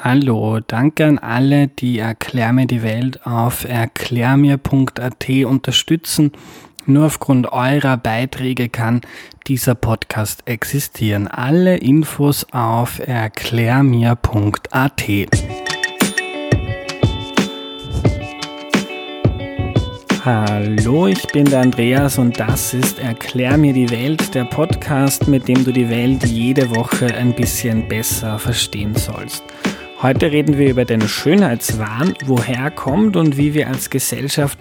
Hallo, danke an alle, die Erklär mir die Welt auf erklärmir.at unterstützen. Nur aufgrund eurer Beiträge kann dieser Podcast existieren. Alle Infos auf erklärmir.at. Hallo, ich bin der Andreas und das ist Erklär mir die Welt, der Podcast, mit dem du die Welt jede Woche ein bisschen besser verstehen sollst. Heute reden wir über den Schönheitswahn, woher er kommt und wie wir als Gesellschaft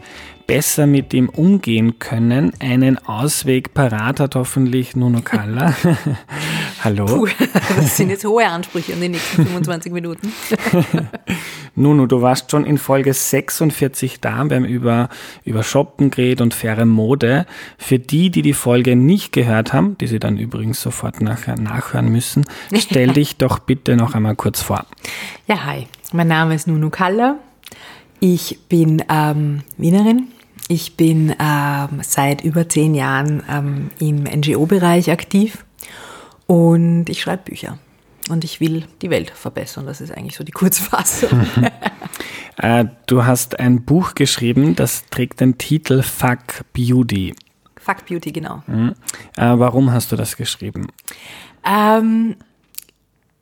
besser mit ihm umgehen können. Einen Ausweg parat hat hoffentlich Nuno Kalla. Hallo. Puh, das sind jetzt hohe Ansprüche in den nächsten 25 Minuten. Nuno, du warst schon in Folge 46 da. Wir haben über, über Shoppen geredet und faire Mode. Für die, die die Folge nicht gehört haben, die sie dann übrigens sofort nachher nachhören müssen, stell dich doch bitte noch einmal kurz vor. Ja, hi. Mein Name ist Nuno Kalla. Ich bin ähm, Wienerin, ich bin ähm, seit über zehn Jahren ähm, im NGO-Bereich aktiv und ich schreibe Bücher. Und ich will die Welt verbessern. Das ist eigentlich so die Kurzfassung. äh, du hast ein Buch geschrieben, das trägt den Titel Fuck Beauty. Fuck Beauty, genau. Mhm. Äh, warum hast du das geschrieben? Ähm,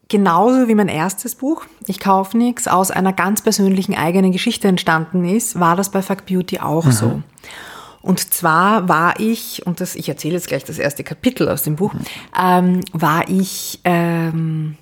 genauso wie mein erstes Buch, Ich kaufe nichts, aus einer ganz persönlichen eigenen Geschichte entstanden ist, war das bei Fuck Beauty auch mhm. so. Und zwar war ich, und das, ich erzähle jetzt gleich das erste Kapitel aus dem Buch, mhm. ähm, war ich, ähm,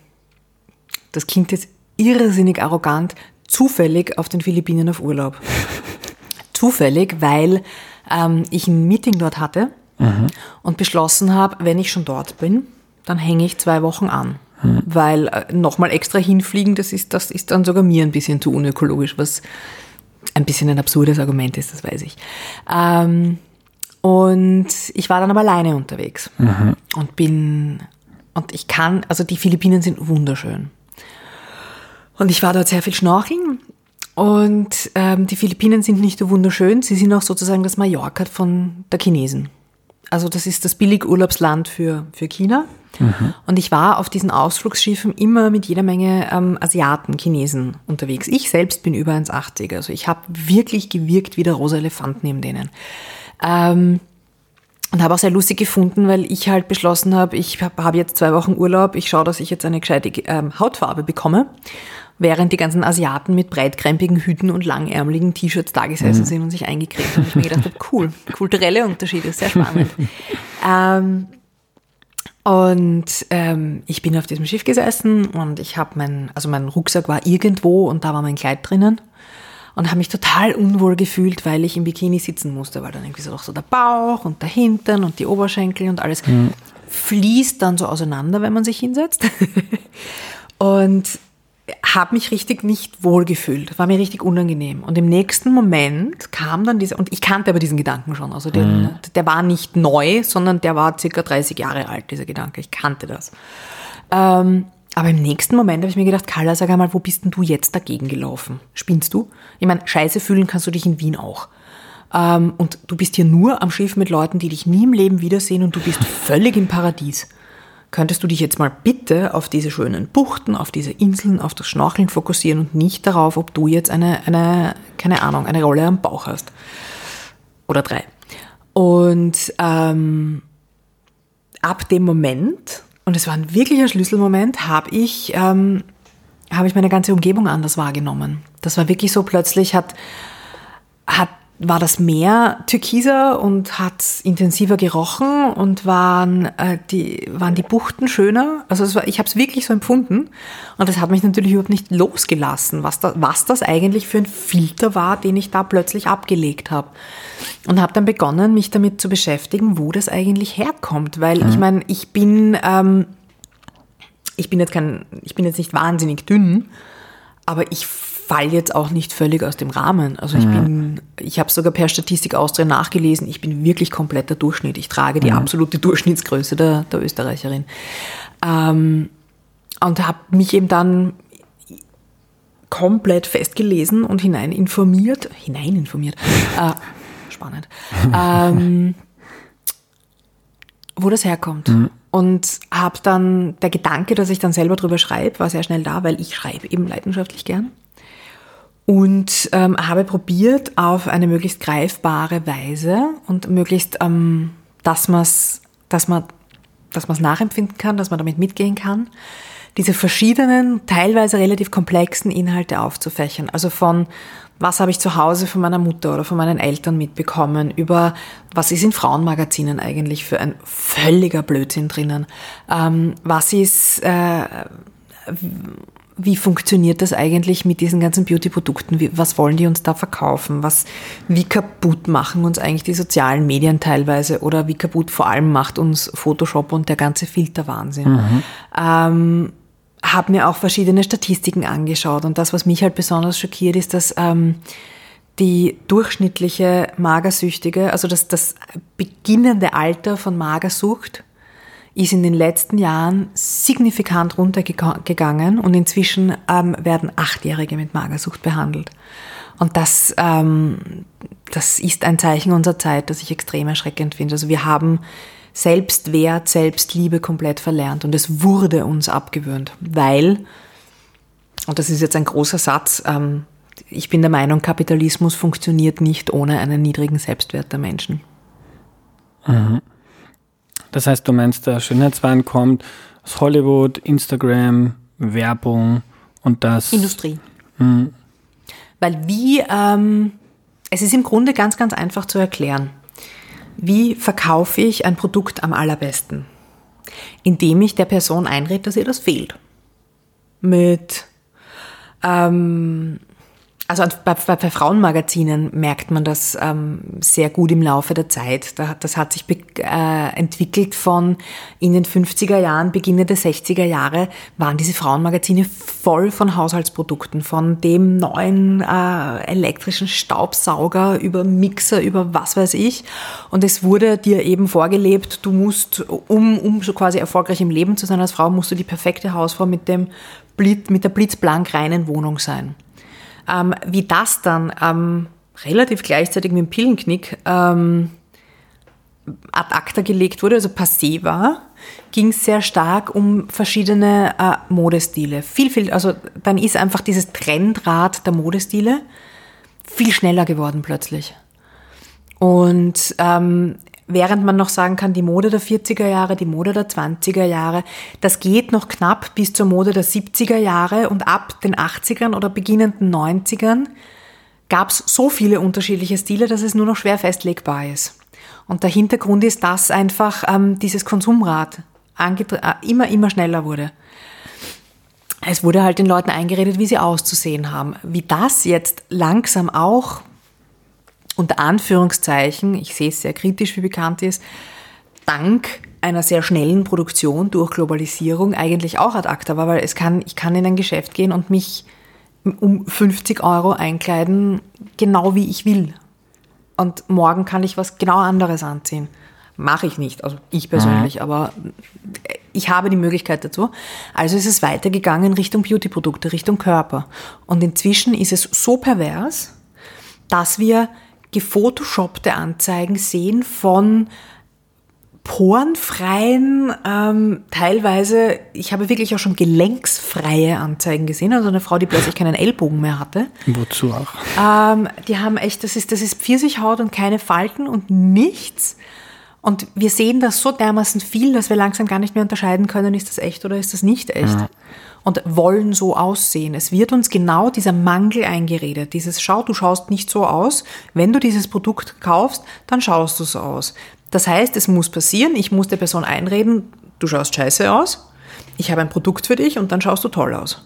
das klingt jetzt irrsinnig arrogant, zufällig auf den Philippinen auf Urlaub. zufällig, weil ähm, ich ein Meeting dort hatte mhm. und beschlossen habe, wenn ich schon dort bin, dann hänge ich zwei Wochen an. Hm. Weil äh, nochmal extra hinfliegen, das ist, das ist dann sogar mir ein bisschen zu unökologisch, was ein bisschen ein absurdes Argument ist, das weiß ich. Ähm, und ich war dann aber alleine unterwegs mhm. und bin, und ich kann, also die Philippinen sind wunderschön. Und ich war dort sehr viel schnorcheln und ähm, die Philippinen sind nicht nur wunderschön, sie sind auch sozusagen das Mallorca von der Chinesen. Also das ist das Billigurlaubsland für, für China. Mhm. Und ich war auf diesen Ausflugsschiffen immer mit jeder Menge ähm, Asiaten, Chinesen unterwegs. Ich selbst bin über 1,80. Also ich habe wirklich gewirkt wie der rosa Elefant neben denen. Ähm, und habe auch sehr lustig gefunden, weil ich halt beschlossen habe, ich habe hab jetzt zwei Wochen Urlaub, ich schaue, dass ich jetzt eine gescheite ähm, Hautfarbe bekomme, während die ganzen Asiaten mit breitkrempigen Hüten und langärmeligen T-Shirts da gesessen mhm. sind und sich eingecremt haben. Ich mir gedacht habe, cool, kulturelle Unterschiede, sehr spannend. ähm, und ähm, ich bin auf diesem Schiff gesessen und ich habe mein, also mein Rucksack war irgendwo und da war mein Kleid drinnen und habe mich total unwohl gefühlt, weil ich im Bikini sitzen musste, weil dann irgendwie so, so der Bauch und der Hintern und die Oberschenkel und alles mhm. fließt dann so auseinander, wenn man sich hinsetzt. und habe mich richtig nicht wohl gefühlt, war mir richtig unangenehm. Und im nächsten Moment kam dann dieser, und ich kannte aber diesen Gedanken schon, also den, mhm. der war nicht neu, sondern der war circa 30 Jahre alt, dieser Gedanke, ich kannte das. Ähm, aber im nächsten Moment habe ich mir gedacht, Carla, sag einmal, wo bist denn du jetzt dagegen gelaufen? Spinnst du? Ich meine, scheiße fühlen kannst du dich in Wien auch. Ähm, und du bist hier nur am Schiff mit Leuten, die dich nie im Leben wiedersehen und du bist völlig im Paradies könntest du dich jetzt mal bitte auf diese schönen Buchten, auf diese Inseln, auf das Schnorcheln fokussieren und nicht darauf, ob du jetzt eine, eine keine Ahnung, eine Rolle am Bauch hast. Oder drei. Und ähm, ab dem Moment, und es war ein wirklicher Schlüsselmoment, habe ich, ähm, hab ich meine ganze Umgebung anders wahrgenommen. Das war wirklich so plötzlich, hat, hat war das Meer türkiser und hat intensiver gerochen und waren, äh, die, waren die Buchten schöner. Also war, ich habe es wirklich so empfunden und das hat mich natürlich überhaupt nicht losgelassen, was, da, was das eigentlich für ein Filter war, den ich da plötzlich abgelegt habe. Und habe dann begonnen, mich damit zu beschäftigen, wo das eigentlich herkommt. Weil mhm. ich meine, ich bin, ähm, ich bin jetzt kein, ich bin jetzt nicht wahnsinnig dünn, aber ich fall jetzt auch nicht völlig aus dem Rahmen. Also ich bin, ich habe sogar per Statistik Austria nachgelesen, ich bin wirklich kompletter Durchschnitt. Ich trage die absolute Durchschnittsgröße der, der Österreicherin. Ähm, und habe mich eben dann komplett festgelesen und hinein informiert, hinein informiert, äh, spannend, ähm, wo das herkommt. Mhm. und habe dann, der Gedanke, dass ich dann selber drüber schreibe, war sehr schnell da, weil ich schreibe eben leidenschaftlich gern. Und ähm, habe probiert, auf eine möglichst greifbare Weise und möglichst, ähm, dass, man's, dass man dass man es nachempfinden kann, dass man damit mitgehen kann, diese verschiedenen, teilweise relativ komplexen Inhalte aufzufächern. Also von was habe ich zu Hause von meiner Mutter oder von meinen Eltern mitbekommen, über was ist in Frauenmagazinen eigentlich für ein völliger Blödsinn drinnen, ähm, was ist, äh, wie funktioniert das eigentlich mit diesen ganzen Beauty-Produkten, was wollen die uns da verkaufen, was, wie kaputt machen uns eigentlich die sozialen Medien teilweise oder wie kaputt vor allem macht uns Photoshop und der ganze Filterwahnsinn. Mhm. Ähm, habe mir auch verschiedene Statistiken angeschaut und das, was mich halt besonders schockiert, ist, dass ähm, die durchschnittliche Magersüchtige, also das, das beginnende Alter von Magersucht, ist in den letzten Jahren signifikant runtergegangen und inzwischen ähm, werden Achtjährige mit Magersucht behandelt. Und das, ähm, das ist ein Zeichen unserer Zeit, das ich extrem erschreckend finde. Also wir haben Selbstwert, Selbstliebe komplett verlernt und es wurde uns abgewöhnt, weil, und das ist jetzt ein großer Satz, ähm, ich bin der Meinung, Kapitalismus funktioniert nicht ohne einen niedrigen Selbstwert der Menschen. Mhm. Das heißt, du meinst, der Schönheitswahn kommt aus Hollywood, Instagram, Werbung und das. Industrie. Mhm. Weil wie, ähm, es ist im Grunde ganz, ganz einfach zu erklären. Wie verkaufe ich ein Produkt am allerbesten? Indem ich der Person einrede, dass ihr das fehlt. Mit ähm, also bei, bei, Frauenmagazinen merkt man das ähm, sehr gut im Laufe der Zeit. das hat sich äh, entwickelt von in den 50er Jahren, Beginne der 60er Jahre, waren diese Frauenmagazine voll von Haushaltsprodukten, von dem neuen äh, elektrischen Staubsauger über Mixer, über was weiß ich. Und es wurde dir eben vorgelebt, du musst, um, um so quasi erfolgreich im Leben zu sein als Frau, musst du die perfekte Hausfrau mit, dem Blitz, mit der blitzblank reinen Wohnung sein. Ähm, wie das dann ähm, relativ gleichzeitig mit dem Pillenknick ähm, ad acta gelegt wurde, also passé war, ging es sehr stark um verschiedene äh, Modestile. Viel, viel, also dann ist einfach dieses Trendrad der Modestile viel schneller geworden plötzlich. Und ähm, während man noch sagen kann, die Mode der 40er Jahre, die Mode der 20er Jahre, das geht noch knapp bis zur Mode der 70er Jahre und ab den 80ern oder beginnenden 90ern gab es so viele unterschiedliche Stile, dass es nur noch schwer festlegbar ist. Und der Hintergrund ist, dass einfach ähm, dieses Konsumrad äh, immer, immer schneller wurde. Es wurde halt den Leuten eingeredet, wie sie auszusehen haben. Wie das jetzt langsam auch unter Anführungszeichen, ich sehe es sehr kritisch, wie bekannt ist, dank einer sehr schnellen Produktion durch Globalisierung eigentlich auch ad acta war, weil es kann, ich kann in ein Geschäft gehen und mich um 50 Euro einkleiden, genau wie ich will. Und morgen kann ich was genau anderes anziehen. Mache ich nicht, also ich persönlich, mhm. aber ich habe die Möglichkeit dazu. Also ist es weitergegangen Richtung Beauty-Produkte, Richtung Körper. Und inzwischen ist es so pervers, dass wir gefotoshoppte Anzeigen sehen von porenfreien, ähm, teilweise, ich habe wirklich auch schon gelenksfreie Anzeigen gesehen, also eine Frau, die plötzlich keinen Ellbogen mehr hatte. Wozu auch? Ähm, die haben echt, das ist, das ist Pfirsichhaut und keine Falten und nichts. Und wir sehen das so dermaßen viel, dass wir langsam gar nicht mehr unterscheiden können, ist das echt oder ist das nicht echt. Ja und wollen so aussehen. Es wird uns genau dieser Mangel eingeredet. Dieses Schau, du schaust nicht so aus. Wenn du dieses Produkt kaufst, dann schaust du so aus. Das heißt, es muss passieren. Ich muss der Person einreden, du schaust scheiße aus. Ich habe ein Produkt für dich und dann schaust du toll aus.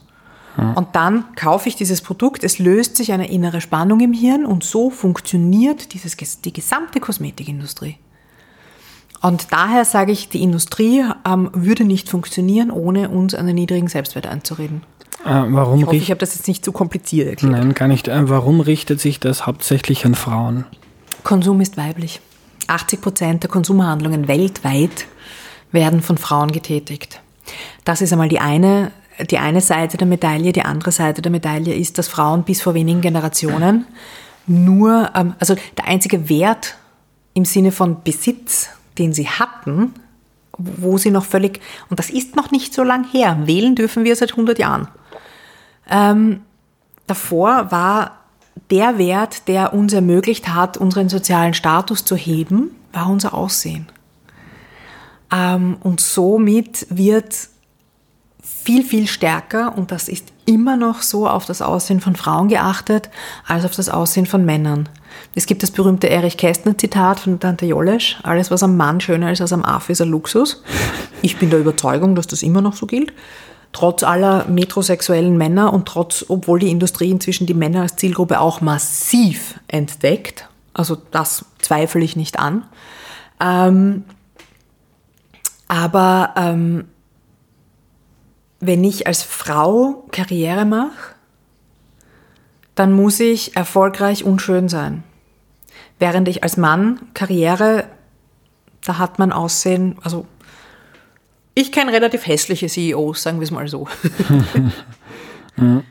Und dann kaufe ich dieses Produkt, es löst sich eine innere Spannung im Hirn und so funktioniert dieses, die gesamte Kosmetikindustrie. Und daher sage ich, die Industrie ähm, würde nicht funktionieren, ohne uns einen niedrigen Selbstwert einzureden. Äh, warum ich hoffe, ich habe das jetzt nicht zu kompliziert erklärt. Nein, gar nicht. Äh, warum richtet sich das hauptsächlich an Frauen? Konsum ist weiblich. 80 Prozent der Konsumhandlungen weltweit werden von Frauen getätigt. Das ist einmal die eine, die eine Seite der Medaille. Die andere Seite der Medaille ist, dass Frauen bis vor wenigen Generationen nur, ähm, also der einzige Wert im Sinne von Besitz den sie hatten, wo sie noch völlig, und das ist noch nicht so lang her, wählen dürfen wir seit 100 Jahren. Ähm, davor war der Wert, der uns ermöglicht hat, unseren sozialen Status zu heben, war unser Aussehen. Ähm, und somit wird viel, viel stärker, und das ist immer noch so, auf das Aussehen von Frauen geachtet, als auf das Aussehen von Männern. Es gibt das berühmte Erich Kästner-Zitat von Tante Jolesch, alles, was am Mann schöner ist als am Affe, ist ein Luxus. Ich bin der Überzeugung, dass das immer noch so gilt. Trotz aller metrosexuellen Männer und trotz, obwohl die Industrie inzwischen die Männer als Zielgruppe auch massiv entdeckt, also das zweifle ich nicht an. Ähm, aber ähm, wenn ich als Frau Karriere mache, dann muss ich erfolgreich und schön sein. Während ich als Mann Karriere, da hat man Aussehen, also ich kenne relativ hässliche CEOs, sagen wir es mal so. mhm.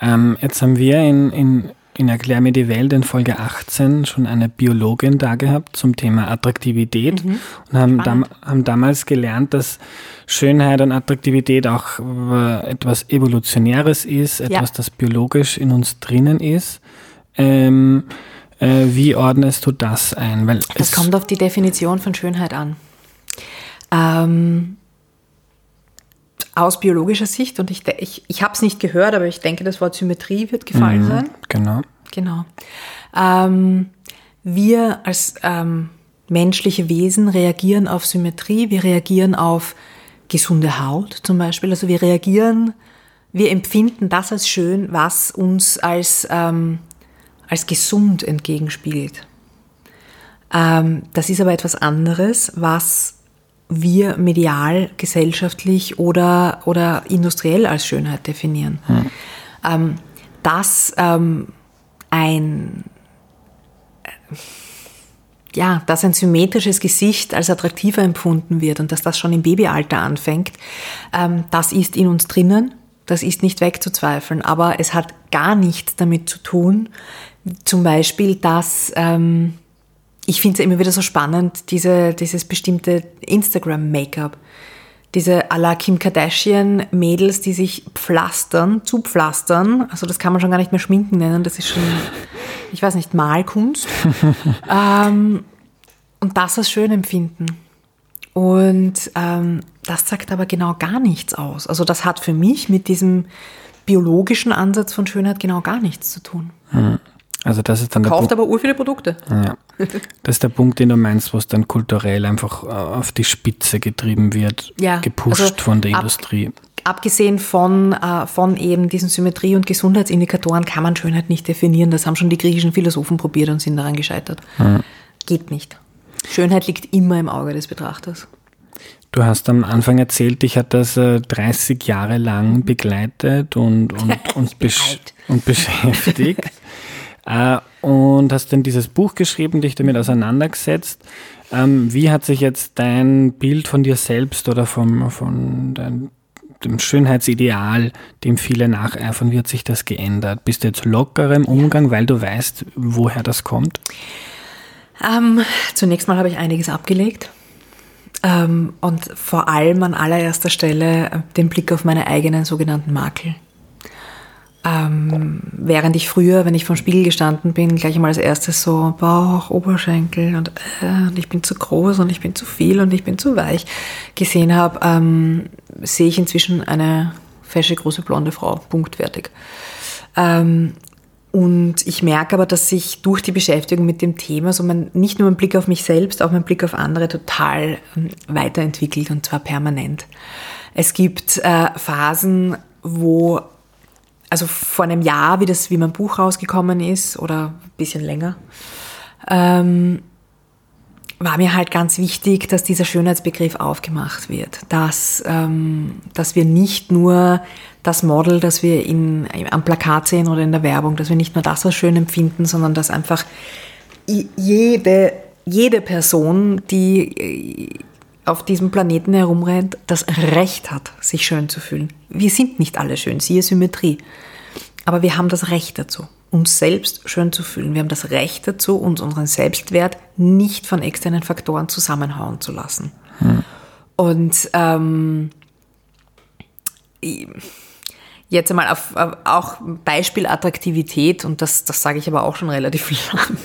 ähm, jetzt haben wir in, in, in Erklär mir die Welt in Folge 18 schon eine Biologin da gehabt zum Thema Attraktivität mhm. und haben, dam, haben damals gelernt, dass Schönheit und Attraktivität auch äh, etwas Evolutionäres ist, etwas, ja. das biologisch in uns drinnen ist. Ähm, äh, wie ordnest du das ein? Weil das kommt auf die Definition von Schönheit an. Ähm, aus biologischer Sicht, und ich, ich, ich habe es nicht gehört, aber ich denke, das Wort Symmetrie wird gefallen mhm, sein. Genau. Genau. Ähm, wir als ähm, menschliche Wesen reagieren auf Symmetrie, wir reagieren auf gesunde Haut zum Beispiel. Also wir reagieren, wir empfinden das als schön, was uns als ähm, als gesund entgegenspiegelt. Ähm, das ist aber etwas anderes, was wir medial, gesellschaftlich oder, oder industriell als Schönheit definieren. Hm. Ähm, dass ähm, ein ja, dass ein symmetrisches Gesicht als attraktiver empfunden wird und dass das schon im Babyalter anfängt, ähm, das ist in uns drinnen, das ist nicht wegzuzweifeln, aber es hat gar nichts damit zu tun, zum Beispiel, dass ähm, ich finde es immer wieder so spannend, diese, dieses bestimmte Instagram-Make-up. Diese à la Kim Kardashian-Mädels, die sich pflastern, zupflastern. Also das kann man schon gar nicht mehr schminken nennen, das ist schon, ich weiß nicht, Malkunst. ähm, und das als schön empfinden. Und ähm, das sagt aber genau gar nichts aus. Also das hat für mich mit diesem biologischen Ansatz von Schönheit genau gar nichts zu tun. Hm. Also das ist dann Kauft aber ur viele Produkte. Ja. Das ist der Punkt, den du meinst, wo es dann kulturell einfach äh, auf die Spitze getrieben wird, ja, gepusht also von der ab, Industrie. Abgesehen von, äh, von eben diesen Symmetrie- und Gesundheitsindikatoren kann man Schönheit nicht definieren. Das haben schon die griechischen Philosophen probiert und sind daran gescheitert. Ja. Geht nicht. Schönheit liegt immer im Auge des Betrachters. Du hast am Anfang erzählt, dich hat das 30 äh, Jahre lang begleitet und, und, und, besch und beschäftigt. Äh, und hast dann dieses Buch geschrieben, dich damit auseinandergesetzt. Ähm, wie hat sich jetzt dein Bild von dir selbst oder vom, von dein, dem Schönheitsideal, dem viele nacheifern, wie hat sich das geändert? Bist du jetzt lockerer im Umgang, weil du weißt, woher das kommt? Ähm, zunächst mal habe ich einiges abgelegt. Ähm, und vor allem an allererster Stelle den Blick auf meine eigenen sogenannten Makel. Ähm, während ich früher, wenn ich vom Spiegel gestanden bin, gleich einmal als erstes so Bauch, Oberschenkel und, äh, und ich bin zu groß und ich bin zu viel und ich bin zu weich gesehen habe, ähm, sehe ich inzwischen eine fesche, große, blonde Frau, punktwertig. Ähm, und ich merke aber, dass sich durch die Beschäftigung mit dem Thema so mein, nicht nur mein Blick auf mich selbst, auch mein Blick auf andere total ähm, weiterentwickelt und zwar permanent. Es gibt äh, Phasen, wo also vor einem Jahr, wie, das, wie mein Buch rausgekommen ist, oder ein bisschen länger, ähm, war mir halt ganz wichtig, dass dieser Schönheitsbegriff aufgemacht wird. Dass, ähm, dass wir nicht nur das Model, das wir in, am Plakat sehen oder in der Werbung, dass wir nicht nur das als schön empfinden, sondern dass einfach jede, jede Person, die auf diesem Planeten herumrennt, das Recht hat, sich schön zu fühlen. Wir sind nicht alle schön, siehe Symmetrie. Aber wir haben das Recht dazu, uns selbst schön zu fühlen. Wir haben das Recht dazu, uns unseren Selbstwert nicht von externen Faktoren zusammenhauen zu lassen. Hm. Und ähm, jetzt einmal auf, auf, auch Beispiel Attraktivität, und das, das sage ich aber auch schon relativ lang.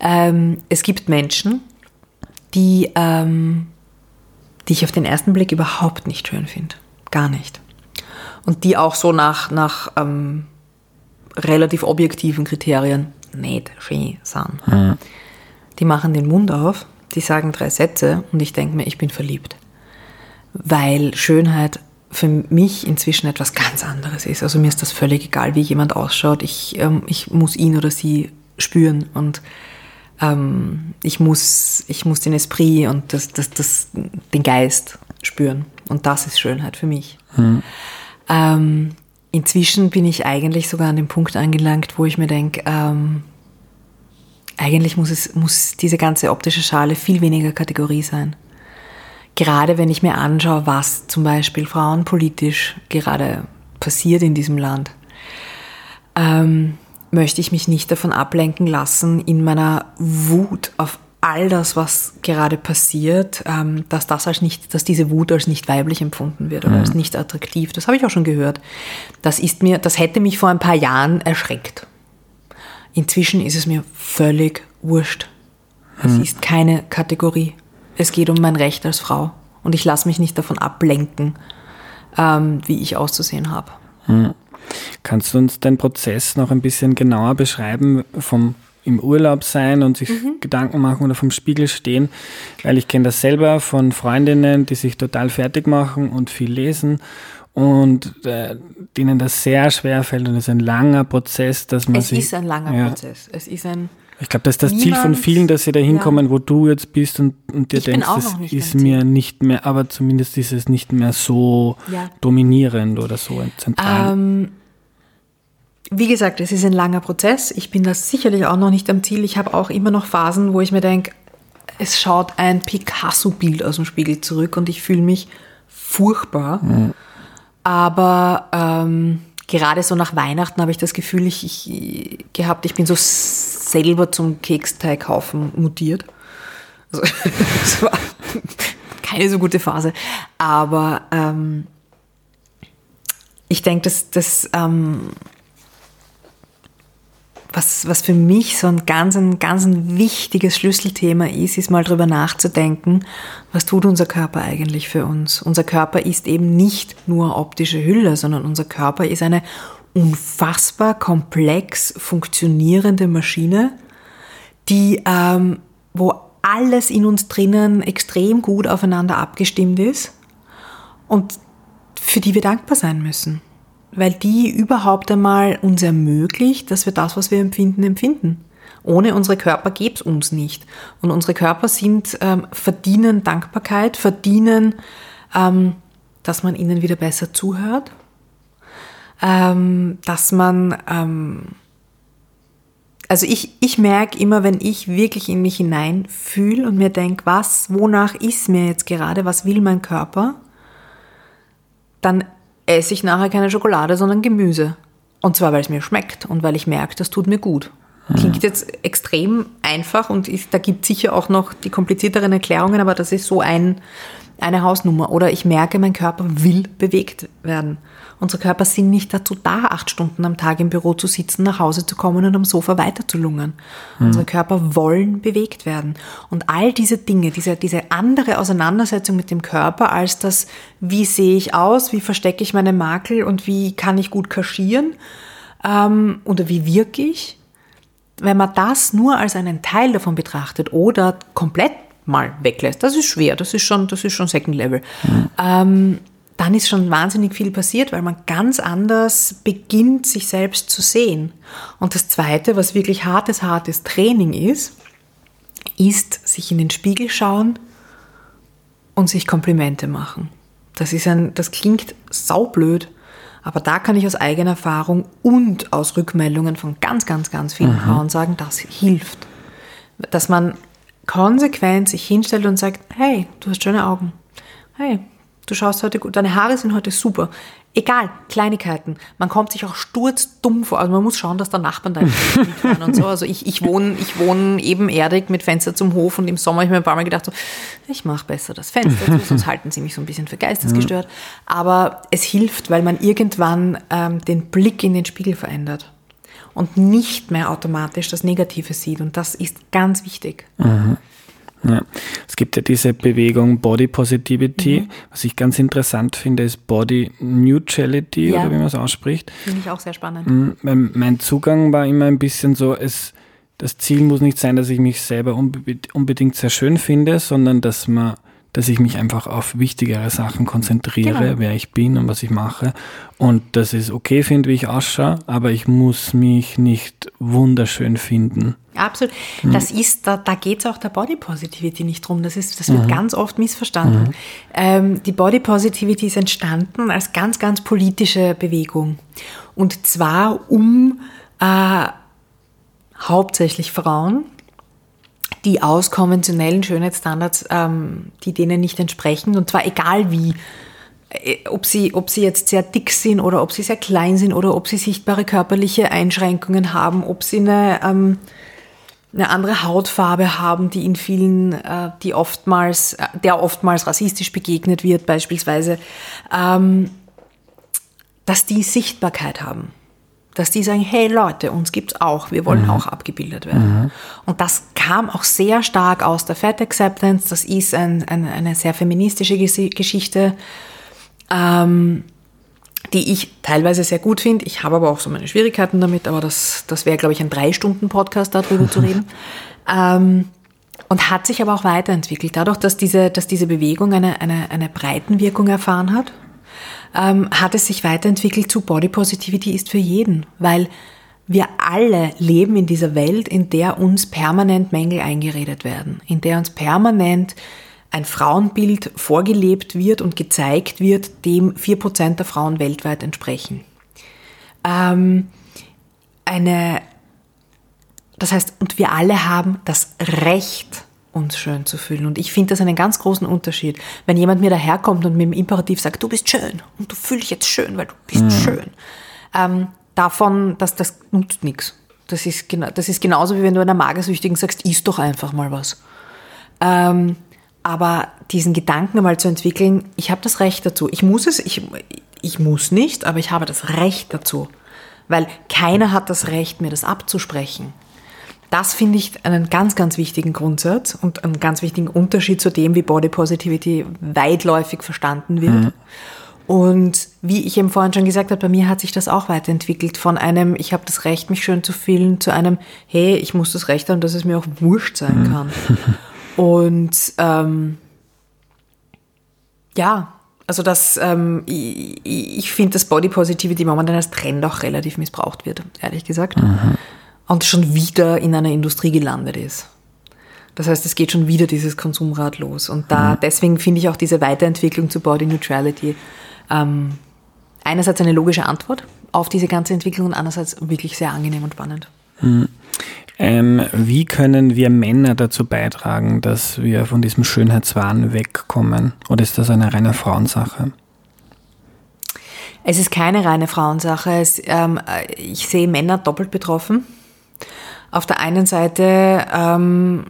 Ähm, es gibt Menschen, die, ähm, die ich auf den ersten Blick überhaupt nicht schön finde. Gar nicht. Und die auch so nach, nach ähm, relativ objektiven Kriterien nicht schön sind. Mhm. Die machen den Mund auf, die sagen drei Sätze und ich denke mir, ich bin verliebt. Weil Schönheit für mich inzwischen etwas ganz anderes ist. Also mir ist das völlig egal, wie jemand ausschaut. Ich, ähm, ich muss ihn oder sie spüren und ähm, ich, muss, ich muss den Esprit und das, das, das, den Geist spüren. Und das ist Schönheit für mich. Mhm. Ähm, inzwischen bin ich eigentlich sogar an dem Punkt angelangt, wo ich mir denke, ähm, eigentlich muss, es, muss diese ganze optische Schale viel weniger Kategorie sein. Gerade wenn ich mir anschaue, was zum Beispiel frauenpolitisch gerade passiert in diesem Land, ähm, möchte ich mich nicht davon ablenken lassen, in meiner Wut auf all das, was gerade passiert, ähm, dass das als nicht, dass diese Wut als nicht weiblich empfunden wird oder mhm. als nicht attraktiv. Das habe ich auch schon gehört. Das ist mir, das hätte mich vor ein paar Jahren erschreckt. Inzwischen ist es mir völlig wurscht. Es mhm. ist keine Kategorie. Es geht um mein Recht als Frau. Und ich lasse mich nicht davon ablenken, ähm, wie ich auszusehen habe. Mhm. Kannst du uns den Prozess noch ein bisschen genauer beschreiben vom im Urlaub sein und sich mhm. Gedanken machen oder vom Spiegel stehen, weil ich kenne das selber von Freundinnen, die sich total fertig machen und viel lesen und äh, denen das sehr schwer fällt und es ist ein langer Prozess, dass man es sich... Es ist ein langer ja, Prozess. Es ist ein... Ich glaube, das ist das Niemand, Ziel von vielen, dass sie da hinkommen, ja. wo du jetzt bist und, und dir ich denkst, das ist mir nicht mehr, aber zumindest ist es nicht mehr so ja. dominierend oder so zentral. Ähm, wie gesagt, es ist ein langer Prozess. Ich bin da sicherlich auch noch nicht am Ziel. Ich habe auch immer noch Phasen, wo ich mir denke, es schaut ein Picasso-Bild aus dem Spiegel zurück und ich fühle mich furchtbar. Mhm. Aber ähm, gerade so nach Weihnachten habe ich das Gefühl, ich, ich gehabt, ich bin so selber zum Keksteighaufen mutiert. Also, das war keine so gute Phase. Aber ähm, ich denke, dass das ähm, was, was für mich so ein ganz, ein ganz ein wichtiges Schlüsselthema ist, ist mal drüber nachzudenken, was tut unser Körper eigentlich für uns? Unser Körper ist eben nicht nur optische Hülle, sondern unser Körper ist eine unfassbar komplex funktionierende Maschine, die, ähm, wo alles in uns drinnen extrem gut aufeinander abgestimmt ist und für die wir dankbar sein müssen weil die überhaupt einmal uns ermöglicht, dass wir das, was wir empfinden, empfinden. Ohne unsere Körper gäbe es uns nicht. Und unsere Körper sind, ähm, verdienen Dankbarkeit, verdienen, ähm, dass man ihnen wieder besser zuhört, ähm, dass man, ähm, also ich, ich merke immer, wenn ich wirklich in mich hineinfühle und mir denke, was, wonach ist mir jetzt gerade, was will mein Körper, dann esse ich nachher keine Schokolade, sondern Gemüse. Und zwar, weil es mir schmeckt und weil ich merke, das tut mir gut. Klingt jetzt extrem einfach und ist, da gibt es sicher auch noch die komplizierteren Erklärungen, aber das ist so ein, eine Hausnummer. Oder ich merke, mein Körper will bewegt werden. Unsere Körper sind nicht dazu da, acht Stunden am Tag im Büro zu sitzen, nach Hause zu kommen und am Sofa weiterzulungern. Mhm. Unsere Körper wollen bewegt werden. Und all diese Dinge, diese, diese andere Auseinandersetzung mit dem Körper als das, wie sehe ich aus, wie verstecke ich meine Makel und wie kann ich gut kaschieren ähm, oder wie wirke ich, wenn man das nur als einen Teil davon betrachtet oder komplett mal weglässt, das ist schwer, das ist schon, das ist schon Second Level. Mhm. Ähm, dann ist schon wahnsinnig viel passiert, weil man ganz anders beginnt, sich selbst zu sehen. Und das Zweite, was wirklich hartes, hartes Training ist, ist sich in den Spiegel schauen und sich Komplimente machen. Das, ist ein, das klingt saublöd, aber da kann ich aus eigener Erfahrung und aus Rückmeldungen von ganz, ganz, ganz vielen mhm. Frauen sagen, das hilft. Dass man konsequent sich hinstellt und sagt, hey, du hast schöne Augen. Hey, Du schaust heute gut, deine Haare sind heute super. Egal, Kleinigkeiten. Man kommt sich auch sturzdumm vor. Also man muss schauen, dass der Nachbarn da mithören und so. Also ich, ich wohne ich wohne ebenerdig mit Fenster zum Hof und im Sommer habe ich mir ein paar Mal gedacht, so, ich mache besser das Fenster sonst halten sie mich so ein bisschen für geistesgestört. Aber es hilft, weil man irgendwann ähm, den Blick in den Spiegel verändert und nicht mehr automatisch das Negative sieht. Und das ist ganz wichtig. Mhm. Ja. Es gibt ja diese Bewegung Body Positivity. Mhm. Was ich ganz interessant finde, ist Body Neutrality ja. oder wie man es ausspricht. Finde ich auch sehr spannend. Mhm. Mein Zugang war immer ein bisschen so, es, das Ziel muss nicht sein, dass ich mich selber unbedingt sehr schön finde, sondern dass man dass ich mich einfach auf wichtigere Sachen konzentriere, genau. wer ich bin und was ich mache. Und dass ich es okay finde, wie ich ausschaue, aber ich muss mich nicht wunderschön finden. Absolut. Mhm. Das ist, da, da geht es auch der Body Positivity nicht drum. Das, ist, das wird mhm. ganz oft missverstanden. Mhm. Ähm, die Body Positivity ist entstanden als ganz, ganz politische Bewegung. Und zwar um äh, hauptsächlich Frauen, die aus konventionellen Schönheitsstandards, ähm, die denen nicht entsprechen, und zwar egal wie, äh, ob sie, ob sie jetzt sehr dick sind oder ob sie sehr klein sind oder ob sie sichtbare körperliche Einschränkungen haben, ob sie eine, ähm, eine andere Hautfarbe haben, die in vielen, äh, die oftmals, äh, der oftmals rassistisch begegnet wird, beispielsweise, ähm, dass die Sichtbarkeit haben dass die sagen, hey Leute, uns gibt's auch, wir wollen mhm. auch abgebildet werden. Mhm. Und das kam auch sehr stark aus der Fat Acceptance, das ist ein, ein, eine sehr feministische Geschichte, ähm, die ich teilweise sehr gut finde. Ich habe aber auch so meine Schwierigkeiten damit, aber das, das wäre, glaube ich, ein Drei-Stunden-Podcast darüber zu reden. Ähm, und hat sich aber auch weiterentwickelt, dadurch, dass diese, dass diese Bewegung eine, eine, eine Breitenwirkung erfahren hat ähm, hat es sich weiterentwickelt zu Body Positivity ist für jeden, weil wir alle leben in dieser Welt, in der uns permanent Mängel eingeredet werden, in der uns permanent ein Frauenbild vorgelebt wird und gezeigt wird, dem 4% der Frauen weltweit entsprechen. Ähm, eine, das heißt, und wir alle haben das Recht, uns schön zu fühlen. Und ich finde das einen ganz großen Unterschied. Wenn jemand mir daherkommt und mit dem Imperativ sagt, du bist schön und du fühlst dich jetzt schön, weil du bist mhm. schön. Ähm, davon, dass das nutzt nichts. Das ist, genau, das ist genauso wie wenn du einer Magersüchtigen sagst, isst doch einfach mal was. Ähm, aber diesen Gedanken einmal zu entwickeln, ich habe das Recht dazu. Ich muss es, ich, ich muss nicht, aber ich habe das Recht dazu. Weil keiner hat das Recht, mir das abzusprechen. Das finde ich einen ganz, ganz wichtigen Grundsatz und einen ganz wichtigen Unterschied zu dem, wie Body Positivity weitläufig verstanden wird. Mhm. Und wie ich eben vorhin schon gesagt habe, bei mir hat sich das auch weiterentwickelt von einem, ich habe das Recht, mich schön zu fühlen, zu einem, hey, ich muss das Recht haben, dass es mir auch wurscht sein mhm. kann. Und ähm, ja, also das, ähm, ich, ich finde, dass Body Positivity momentan als Trend auch relativ missbraucht wird, ehrlich gesagt. Mhm und schon wieder in einer Industrie gelandet ist. Das heißt, es geht schon wieder dieses Konsumrad los. Und da, mhm. deswegen finde ich auch diese Weiterentwicklung zu Body Neutrality ähm, einerseits eine logische Antwort auf diese ganze Entwicklung und andererseits wirklich sehr angenehm und spannend. Mhm. Ähm, wie können wir Männer dazu beitragen, dass wir von diesem Schönheitswahn wegkommen? Oder ist das eine reine Frauensache? Es ist keine reine Frauensache. Es, ähm, ich sehe Männer doppelt betroffen. Auf der einen Seite ähm,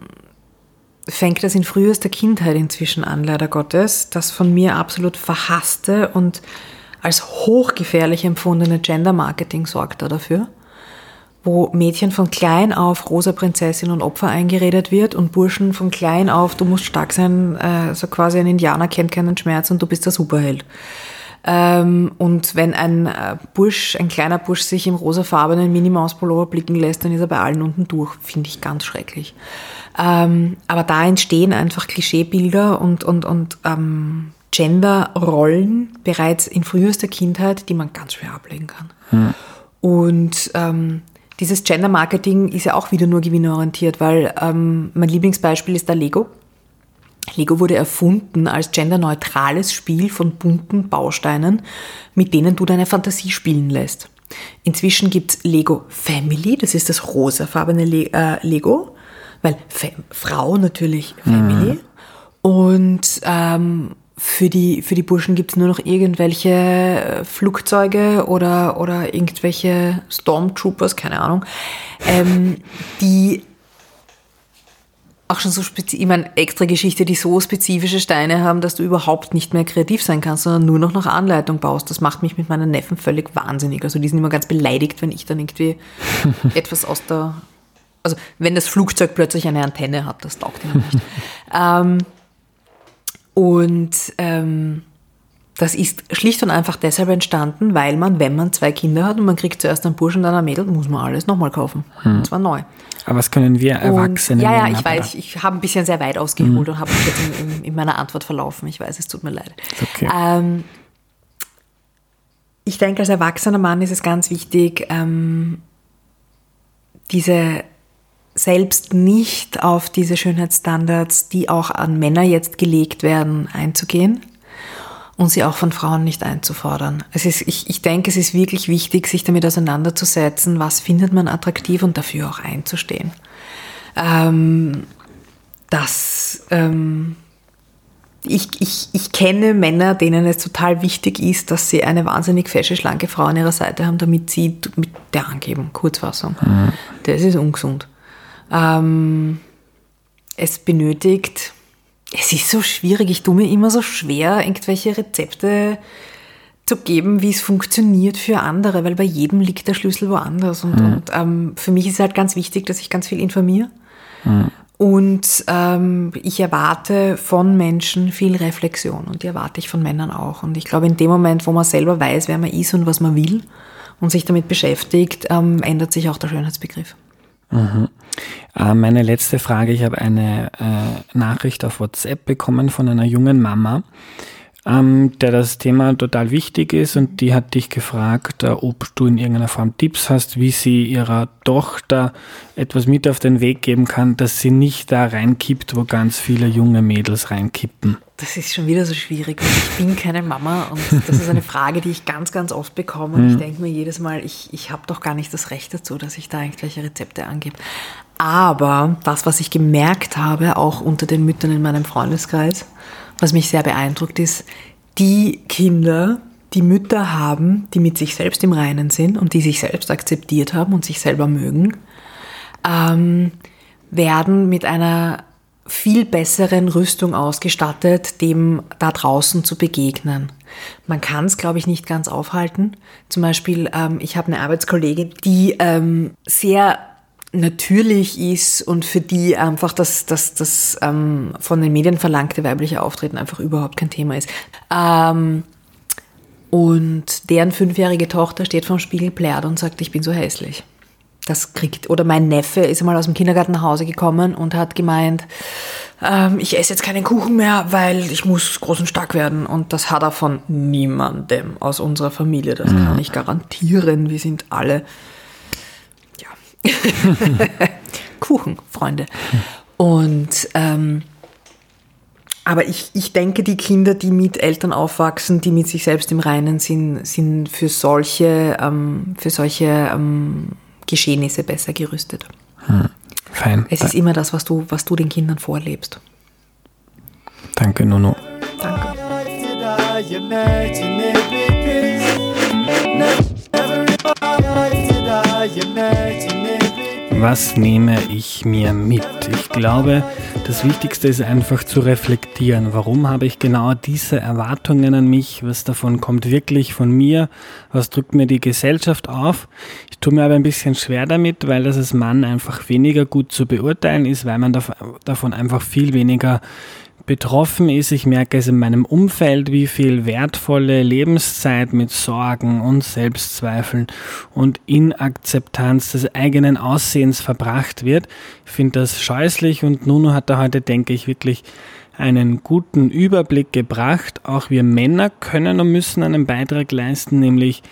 fängt das in frühester Kindheit inzwischen an, leider Gottes. Das von mir absolut verhasste und als hochgefährlich empfundene Gender Marketing sorgt da dafür, wo Mädchen von klein auf rosa Prinzessin und Opfer eingeredet wird und Burschen von klein auf, du musst stark sein, äh, so quasi ein Indianer kennt keinen Schmerz und du bist der Superheld. Ähm, und wenn ein äh, Bursch, ein kleiner Bursch sich im rosafarbenen Minimaus-Pullover blicken lässt, dann ist er bei allen unten durch. Finde ich ganz schrecklich. Ähm, aber da entstehen einfach Klischeebilder und, und, und ähm, Gender-Rollen bereits in frühester Kindheit, die man ganz schwer ablegen kann. Hm. Und ähm, dieses Gender-Marketing ist ja auch wieder nur gewinnorientiert, weil ähm, mein Lieblingsbeispiel ist der Lego. Lego wurde erfunden als genderneutrales Spiel von bunten Bausteinen, mit denen du deine Fantasie spielen lässt. Inzwischen gibt's Lego Family, das ist das rosafarbene Le äh, Lego, weil Fa Frau natürlich Family. Mhm. Und, ähm, für die, für die Burschen gibt es nur noch irgendwelche äh, Flugzeuge oder, oder irgendwelche Stormtroopers, keine Ahnung, ähm, die auch schon so spezifisch, ich meine, extra Geschichte, die so spezifische Steine haben, dass du überhaupt nicht mehr kreativ sein kannst, sondern nur noch nach Anleitung baust. Das macht mich mit meinen Neffen völlig wahnsinnig. Also die sind immer ganz beleidigt, wenn ich dann irgendwie etwas aus der, also wenn das Flugzeug plötzlich eine Antenne hat, das taugt ihnen nicht. ähm, und ähm, das ist schlicht und einfach deshalb entstanden, weil man, wenn man zwei Kinder hat und man kriegt zuerst einen Burschen, dann ein Mädel, muss man alles nochmal kaufen. Hm. Und zwar neu. Aber was können wir Erwachsene? Und, ja, ja, ich weiß, ich habe ein bisschen sehr weit ausgeholt mhm. und habe mich jetzt in, in, in, meiner Antwort verlaufen. Ich weiß, es tut mir leid. Okay. Ähm, ich denke, als erwachsener Mann ist es ganz wichtig, ähm, diese selbst nicht auf diese Schönheitsstandards, die auch an Männer jetzt gelegt werden, einzugehen und sie auch von Frauen nicht einzufordern. Es ist, ich, ich denke, es ist wirklich wichtig, sich damit auseinanderzusetzen, was findet man attraktiv und dafür auch einzustehen. Ähm, das, ähm, ich, ich, ich kenne Männer, denen es total wichtig ist, dass sie eine wahnsinnig fesche, schlanke Frau an ihrer Seite haben, damit sie mit der angeben. Kurzfassung. Mhm. Das ist ungesund. Ähm, es benötigt es ist so schwierig. Ich tue mir immer so schwer, irgendwelche Rezepte zu geben, wie es funktioniert für andere, weil bei jedem liegt der Schlüssel woanders. Und, mhm. und ähm, für mich ist halt ganz wichtig, dass ich ganz viel informiere. Mhm. Und ähm, ich erwarte von Menschen viel Reflexion und die erwarte ich von Männern auch. Und ich glaube, in dem Moment, wo man selber weiß, wer man ist und was man will und sich damit beschäftigt, ähm, ändert sich auch der Schönheitsbegriff. Mhm. Äh, meine letzte Frage, ich habe eine äh, Nachricht auf WhatsApp bekommen von einer jungen Mama, ähm, der das Thema total wichtig ist und die hat dich gefragt, äh, ob du in irgendeiner Form Tipps hast, wie sie ihrer Tochter etwas mit auf den Weg geben kann, dass sie nicht da reinkippt, wo ganz viele junge Mädels reinkippen. Das ist schon wieder so schwierig, weil ich bin keine Mama und das ist eine Frage, die ich ganz, ganz oft bekomme und mhm. ich denke mir jedes Mal, ich, ich habe doch gar nicht das Recht dazu, dass ich da irgendwelche Rezepte angebe. Aber das, was ich gemerkt habe, auch unter den Müttern in meinem Freundeskreis, was mich sehr beeindruckt ist, die Kinder, die Mütter haben, die mit sich selbst im Reinen sind und die sich selbst akzeptiert haben und sich selber mögen, ähm, werden mit einer viel besseren Rüstung ausgestattet, dem da draußen zu begegnen. Man kann es, glaube ich, nicht ganz aufhalten. Zum Beispiel, ähm, ich habe eine Arbeitskollegin, die ähm, sehr natürlich ist und für die einfach das, das, das ähm, von den Medien verlangte weibliche Auftreten einfach überhaupt kein Thema ist. Ähm, und deren fünfjährige Tochter steht vorm Spiegel, plärt und sagt, ich bin so hässlich. Das kriegt, oder mein Neffe ist einmal aus dem Kindergarten nach Hause gekommen und hat gemeint, ähm, ich esse jetzt keinen Kuchen mehr, weil ich muss groß und stark werden. Und das hat er von niemandem aus unserer Familie. Das mhm. kann ich garantieren. Wir sind alle Kuchen, Freunde. Und ähm, aber ich, ich denke, die Kinder, die mit Eltern aufwachsen, die mit sich selbst im Reinen sind, sind für solche, ähm, für solche ähm, Geschehnisse besser gerüstet. Hm. Fein. Es ist immer das, was du, was du den Kindern vorlebst. Danke, Nono. Danke. Was nehme ich mir mit? Ich glaube, das Wichtigste ist einfach zu reflektieren. Warum habe ich genau diese Erwartungen an mich? Was davon kommt wirklich von mir? Was drückt mir die Gesellschaft auf? Ich tue mir aber ein bisschen schwer damit, weil das als Mann einfach weniger gut zu beurteilen ist, weil man davon einfach viel weniger betroffen ist. Ich merke es in meinem Umfeld, wie viel wertvolle Lebenszeit mit Sorgen und Selbstzweifeln und Inakzeptanz des eigenen Aussehens verbracht wird. Ich finde das scheußlich und Nuno hat da heute, denke ich, wirklich einen guten Überblick gebracht. Auch wir Männer können und müssen einen Beitrag leisten, nämlich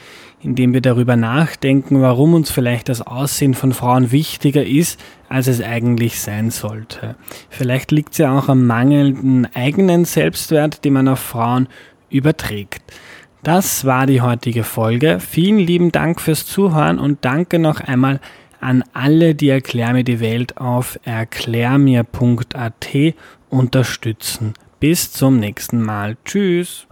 indem wir darüber nachdenken, warum uns vielleicht das Aussehen von Frauen wichtiger ist, als es eigentlich sein sollte. Vielleicht liegt es ja auch am mangelnden eigenen Selbstwert, den man auf Frauen überträgt. Das war die heutige Folge. Vielen lieben Dank fürs Zuhören und danke noch einmal an alle, die Erklär mir die Welt auf erklärmir.at unterstützen. Bis zum nächsten Mal. Tschüss.